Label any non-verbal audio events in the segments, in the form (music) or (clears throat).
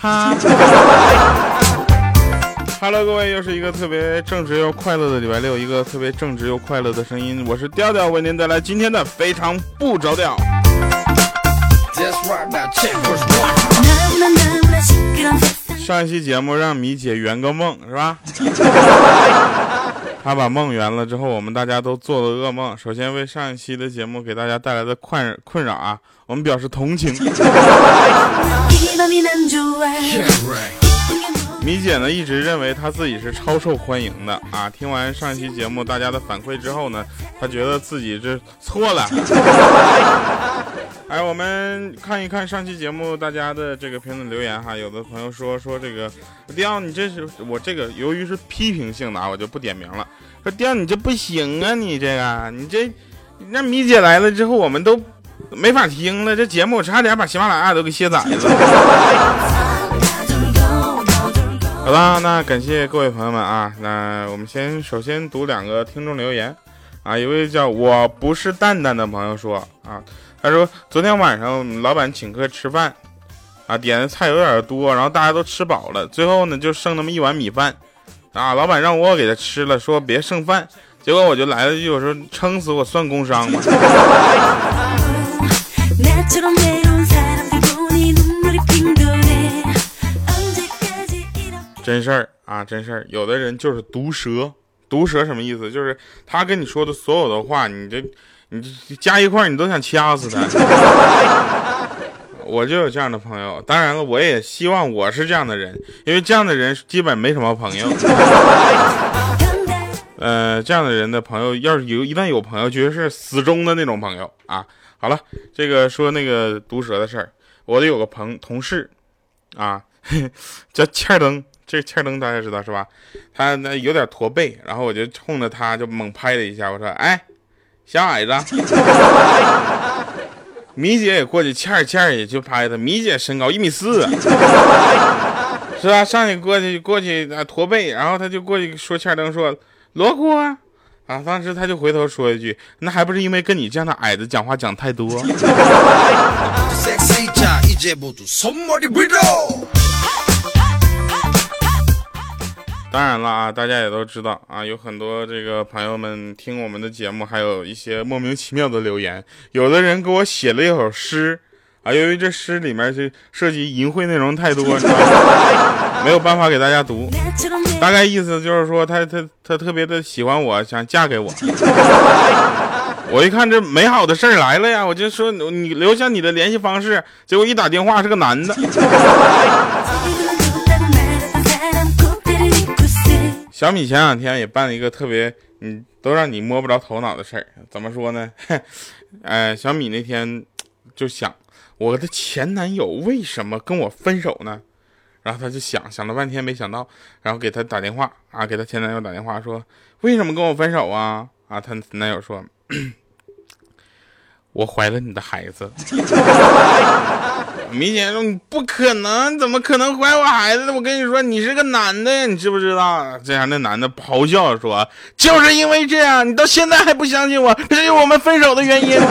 哈。(laughs) Hello，各位，又是一个特别正直又快乐的礼拜六，一个特别正直又快乐的声音，我是调调，为您带来今天的非常不着调。上一期节目让米姐圆个梦是吧？她把梦圆了之后，我们大家都做了噩梦。首先为上一期的节目给大家带来的困困扰啊，我们表示同情。(laughs) 米姐呢一直认为她自己是超受欢迎的啊。听完上一期节目大家的反馈之后呢，她觉得自己这错了。哎，我们看一看上期节目大家的这个评论留言哈。有的朋友说说这个迪奥你这是我这个由于是批评性的啊，我就不点名了。说迪奥你这不行啊，你这个你这那米姐来了之后我们都没法听了，这节目差点把喜马拉雅都给卸载了。好了，那感谢各位朋友们啊。那我们先首先读两个听众留言啊。一位叫我不是蛋蛋的朋友说啊，他说昨天晚上老板请客吃饭啊，点的菜有点多，然后大家都吃饱了，最后呢就剩那么一碗米饭啊。老板让我给他吃了，说别剩饭，结果我就来了句我说撑死我算工伤吗？(laughs) 真事儿啊，真事儿。有的人就是毒舌，毒舌什么意思？就是他跟你说的所有的话，你这你加一块，你都想掐死他。(laughs) 我就有这样的朋友，当然了，我也希望我是这样的人，因为这样的人基本没什么朋友。(laughs) 呃，这样的人的朋友，要是有一旦有朋友，绝对是死忠的那种朋友啊。好了，这个说那个毒蛇的事儿，我得有个朋同事啊，(laughs) 叫欠灯。这欠灯大家知道是吧？他那有点驼背，然后我就冲着他就猛拍了一下，我说：“哎，小矮子。(laughs) ”米姐也过去，欠欠也就拍他。米姐身高一米四，是吧？上去过去过去啊，驼背，然后他就过去说欠灯说：“罗锅啊！”啊，当时他就回头说一句：“那还不是因为跟你这样的矮子讲话讲太多。(laughs) ”当然了啊，大家也都知道啊，有很多这个朋友们听我们的节目，还有一些莫名其妙的留言。有的人给我写了一首诗啊，由于这诗里面是涉及淫秽内容太多，没有办法给大家读。(laughs) 大概意思就是说，他他他特别的喜欢我，想嫁给我。(laughs) 我一看这美好的事儿来了呀，我就说你留下你的联系方式。结果一打电话是个男的。小米前两天也办了一个特别，嗯，都让你摸不着头脑的事儿。怎么说呢？(laughs) 哎，小米那天就想，我的前男友为什么跟我分手呢？然后他就想想了半天，没想到，然后给他打电话啊，给他前男友打电话说，为什么跟我分手啊？啊，他男友说。(coughs) 我怀了你的孩子，(laughs) (laughs) 明显说你不可能，怎么可能怀我孩子？我跟你说，你是个男的呀，你知不知道？这样那男的咆哮说，就是因为这样，你到现在还不相信我，这是我们分手的原因。(laughs)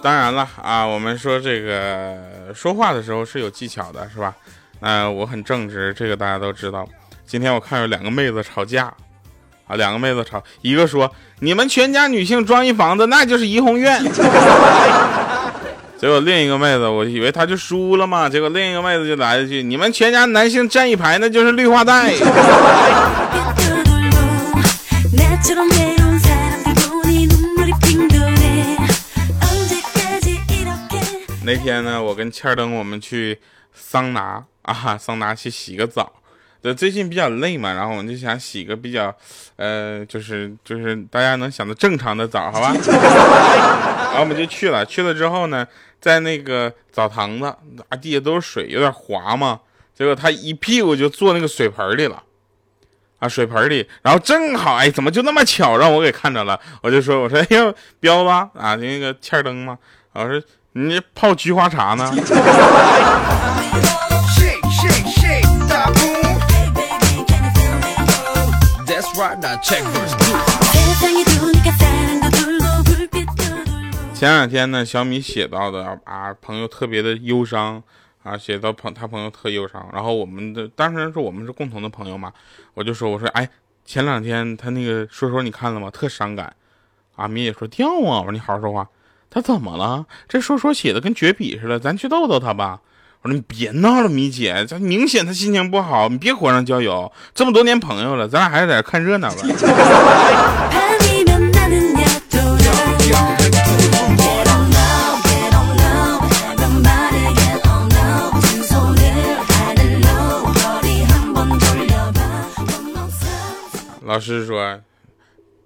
当然了啊，我们说这个说话的时候是有技巧的，是吧？那我很正直，这个大家都知道。今天我看有两个妹子吵架，啊，两个妹子吵，一个说你们全家女性装一房子，那就是怡红院。(laughs) 结果另一个妹子，我以为她就输了嘛，结果另一个妹子就来一句，你们全家男性站一排，那就是绿化带。(laughs) 那天呢，我跟欠灯我们去桑拿啊，(laughs) 桑拿去洗个澡。对最近比较累嘛，然后我们就想洗个比较，呃，就是就是大家能想到正常的澡，好吧？(laughs) 然后我们就去了，去了之后呢，在那个澡堂子啊，地下都是水，有点滑嘛。结果他一屁股就坐那个水盆里了，啊，水盆里，然后正好，哎，怎么就那么巧让我给看着了？我就说，我说，哎呦，彪子啊，那个欠灯嘛，我说。你泡菊花茶呢？(laughs) 前两天呢，小米写到的啊，朋友特别的忧伤啊，写到朋他朋友特忧伤，然后我们的当然是我们是共同的朋友嘛，我就说我说哎，前两天他那个说说你看了吗？特伤感，啊，米姐说掉啊，我说你好好说话，他怎么了？这说说写的跟绝笔似的，咱去逗逗他吧。我说你别闹了，米姐，这明显他心情不好，你别火上浇油。这么多年朋友了，咱俩还是在这看热闹吧。老师说：“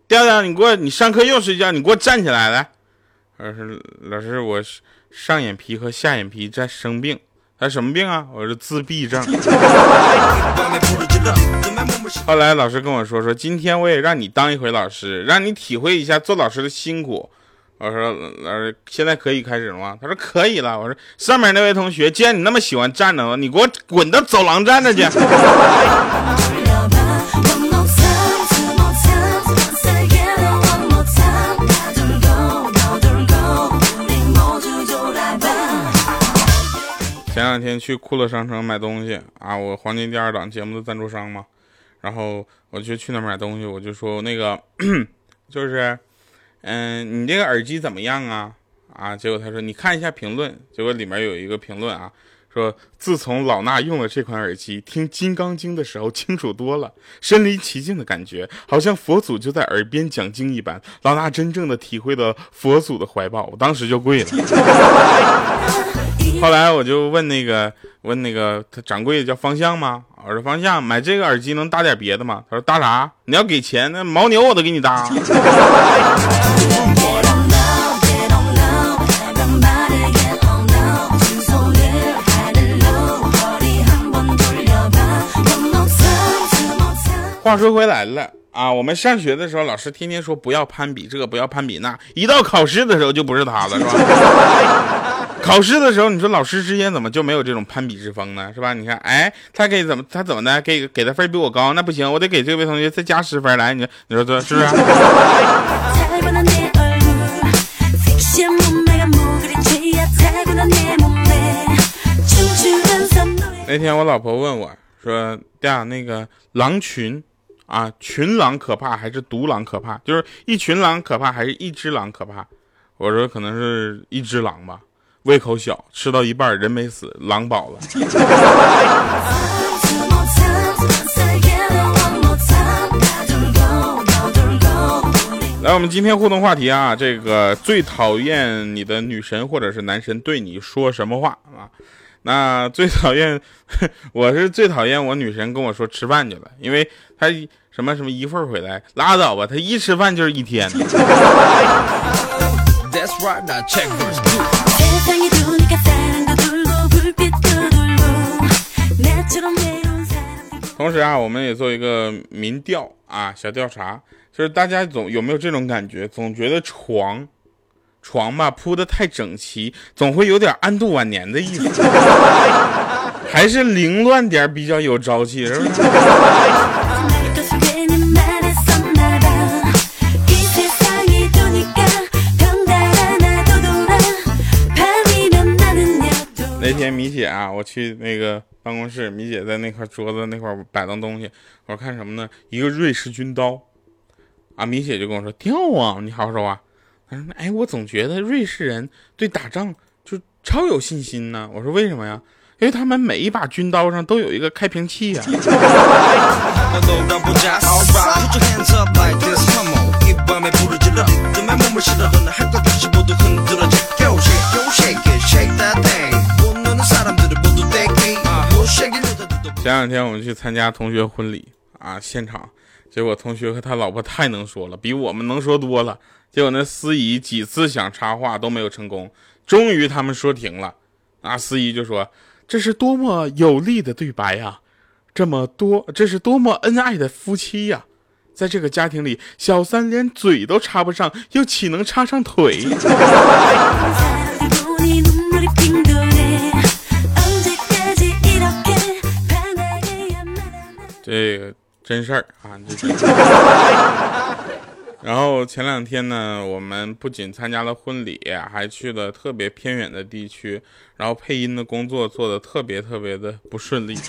调调，你给我，你上课又睡觉，你给我站起来来。”老师，老师，我上眼皮和下眼皮在生病，他什么病啊？我是自闭症。(laughs) 后来老师跟我说：“说今天我也让你当一回老师，让你体会一下做老师的辛苦。”我说：“老师，现在可以开始了吗？”他说：“可以了。”我说：“上面那位同学，既然你那么喜欢站着，你给我滚到走廊站着去。(laughs) ”天去酷乐商城买东西啊，我黄金第二档节目的赞助商嘛，然后我就去那买东西，我就说那个 (clears throat) 就是，嗯，你这个耳机怎么样啊？啊，结果他说你看一下评论，结果里面有一个评论啊，说自从老衲用了这款耳机，听《金刚经》的时候清楚多了，身临其境的感觉，好像佛祖就在耳边讲经一般，老衲真正的体会到佛祖的怀抱，我当时就跪了。(laughs) (laughs) 后来我就问那个问那个他掌柜的叫方向吗？我说方向，买这个耳机能搭点别的吗？他说搭啥？你要给钱，那牦牛我都给你搭。话说回来了啊，我们上学的时候，老师天天说不要攀比这个，不要攀比那，一到考试的时候就不是他了，是吧？(laughs) 考试的时候，你说老师之间怎么就没有这种攀比之风呢？是吧？你看，哎，他给怎么他怎么的给给的分比我高，那不行，我得给这位同学再加十分来。你说你说这是不是？那天我老婆问我说：“呀，那个狼群啊，群狼可怕还是独狼可怕？就是一群狼可怕还是一只狼可怕？”我说：“可能是一只狼吧。”胃口小，吃到一半人没死，狼饱了。来，我们今天互动话题啊，这个最讨厌你的女神或者是男神对你说什么话啊？那最讨厌，(laughs) 我是最讨厌我女神跟我说吃饭去了，因为她什么什么一会儿回来，拉倒吧，他一吃饭就是一天。同时啊，我们也做一个民调啊，小调查，就是大家总有没有这种感觉，总觉得床床吧铺的太整齐，总会有点安度晚年的意思，(laughs) 还是凌乱点比较有朝气，是不是？那天米姐啊，我去那个办公室，米姐在那块桌子那块摆弄东西，我说看什么呢？一个瑞士军刀，啊，米姐就跟我说掉啊，你好好说话。他说，哎，我总觉得瑞士人对打仗就超有信心呢。我说为什么呀？因为他们每一把军刀上都有一个开瓶器呀。前两天我们去参加同学婚礼啊，现场结果同学和他老婆太能说了，比我们能说多了。结果那司仪几次想插话都没有成功，终于他们说停了。啊，司仪就说：“这是多么有力的对白呀，这么多，这是多么恩爱的夫妻呀，在这个家庭里，小三连嘴都插不上，又岂能插上腿？” (laughs) (laughs) 这个真事儿啊。(laughs) 然后前两天呢，我们不仅参加了婚礼，还去了特别偏远的地区，然后配音的工作做的特别特别的不顺利。(laughs)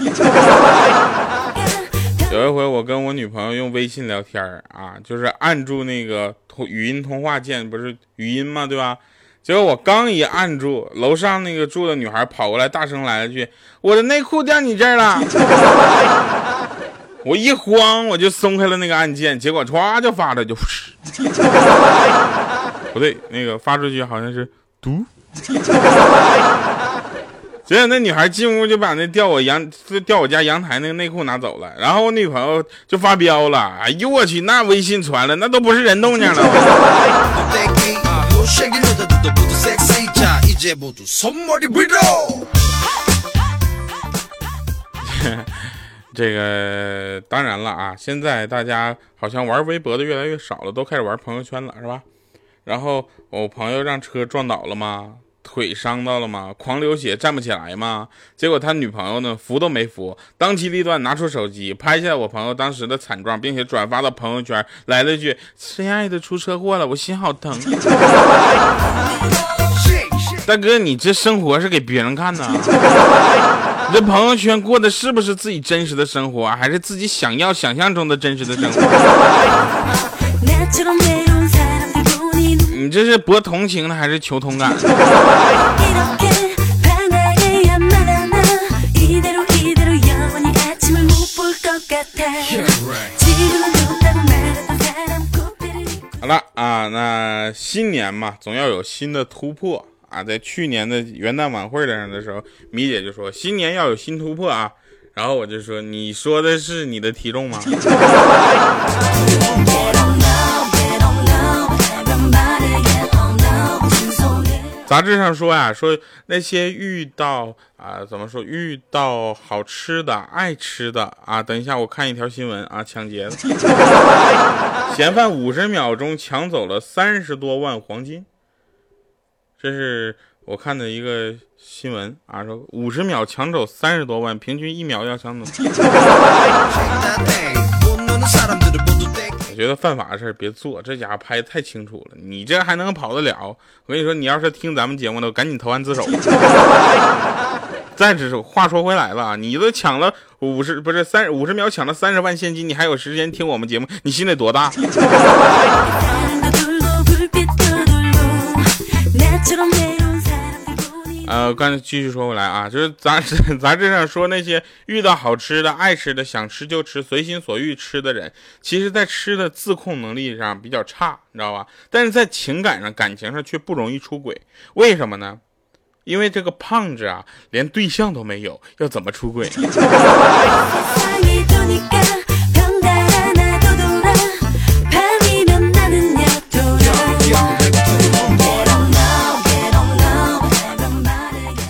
有一回我跟我女朋友用微信聊天啊，就是按住那个通语音通话键，不是语音吗？对吧？结果我刚一按住，楼上那个住的女孩跑过来，大声来了句：“我的内裤掉你这儿了。” (laughs) 我一慌，我就松开了那个按键，结果歘就发了，就不对，那个发出去好像是嘟。结果那女孩进屋就把那掉我阳掉我家阳台那个内裤拿走了，然后我女朋友就发飙了，哎呦我去，那微信传了，那都不是人动静了。(laughs) 这个当然了啊，现在大家好像玩微博的越来越少了，都开始玩朋友圈了，是吧？然后我朋友让车撞倒了吗？腿伤到了吗？狂流血站不起来吗？结果他女朋友呢，扶都没扶，当机立断拿出手机拍下我朋友当时的惨状，并且转发到朋友圈，来了句：“亲爱的，出车祸了，我心好疼。(laughs) ”大哥，你这生活是给别人看的？(laughs) 你这朋友圈过的是不是自己真实的生活，还是自己想要想象中的真实的生活？你这是博同情呢，还是求同感？好了啊，那新年嘛，总要有新的突破啊。在去年的元旦晚会上的时候，米姐就说新年要有新突破啊。然后我就说，你说的是你的体重吗？(laughs) 杂志上说呀，说那些遇到啊，怎么说遇到好吃的、爱吃的啊？等一下，我看一条新闻啊，抢劫的 (laughs) 嫌犯五十秒钟抢走了三十多万黄金，这是我看的一个新闻啊，说五十秒抢走三十多万，平均一秒要抢走。我觉得犯法的事别做，这家伙拍的太清楚了，你这还能跑得了？我跟你说，你要是听咱们节目的，赶紧投案自首。(laughs) 再者，话说回来了，你都抢了五十，不是三五十秒抢了三十万现金，你还有时间听我们节目？你心得多大？(laughs) 呃，刚才继续说回来啊，就是杂志杂志上说那些遇到好吃的、爱吃的、想吃就吃、随心所欲吃的人，其实在吃的自控能力上比较差，你知道吧？但是在情感上、感情上却不容易出轨，为什么呢？因为这个胖子啊，连对象都没有，要怎么出轨？(laughs)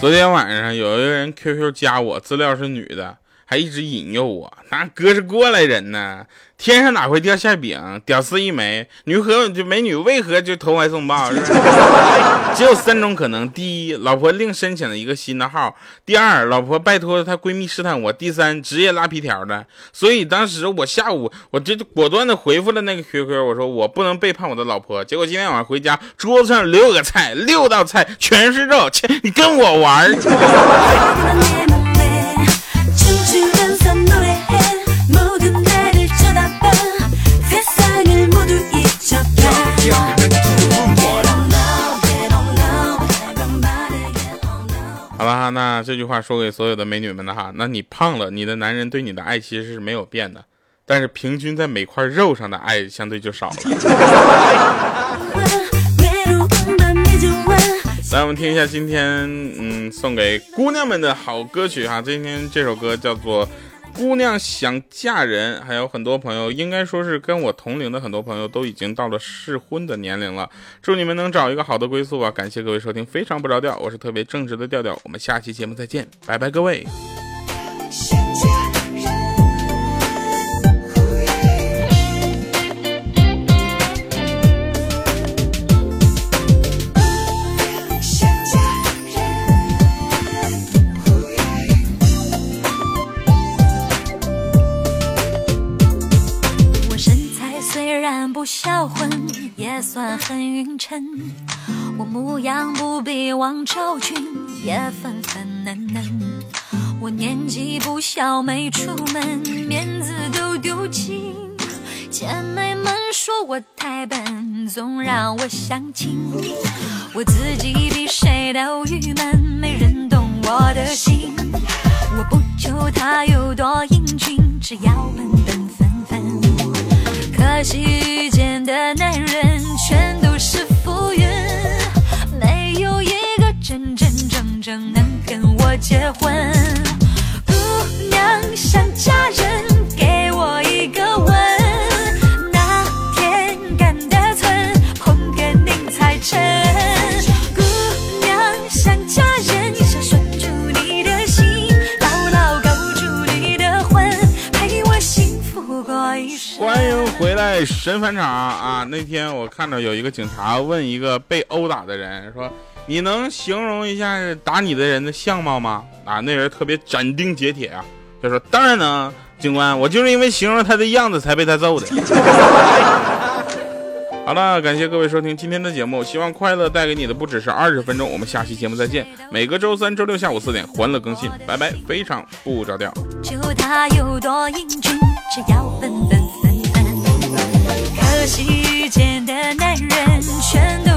昨天晚上有一个人 QQ 加我，资料是女的，还一直引诱我。那哥是过来人呢，天上哪会掉馅饼？屌丝一枚，女和就美女为何就投怀送抱？(laughs) 只有三种可能：第一，老婆另申请了一个新的号；第二，老婆拜托她闺蜜试探我；第三，职业拉皮条的。所以当时我下午我就果断的回复了那个 QQ，我说我不能背叛我的老婆。结果今天晚上回家，桌子上六个菜，六道菜全是肉，切，你跟我玩？好 (laughs) 那这句话说给所有的美女们的哈，那你胖了，你的男人对你的爱其实是没有变的，但是平均在每块肉上的爱相对就少了。(laughs) 来，我们听一下今天嗯送给姑娘们的好歌曲哈，今天这首歌叫做。姑娘想嫁人，还有很多朋友，应该说是跟我同龄的很多朋友都已经到了适婚的年龄了。祝你们能找一个好的归宿吧！感谢各位收听，非常不着调，我是特别正直的调调。我们下期节目再见，拜拜，各位。也算很匀称。我模样不比王昭君，也粉粉嫩嫩。我年纪不小，没出门，面子都丢尽。姐妹们说我太笨，总让我相亲。我自己比谁都郁闷，没人懂我的心。我不求他有多英俊，只要本本。可惜遇见的男人全都是浮云，没有一个真真正正能跟我结婚。姑娘想嫁人，神返场啊！那天我看到有一个警察问一个被殴打的人说：“你能形容一下打你的人的相貌吗？”啊，那人特别斩钉截铁啊，就说：“当然能，警官，我就是因为形容他的样子才被他揍的。” (laughs) 好了，感谢各位收听今天的节目，希望快乐带给你的不只是二十分钟。我们下期节目再见，每个周三、周六下午四点欢乐更新，拜拜，非常不着调。就他有多英俊，只要本本分分。可惜遇见的男人全都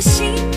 心。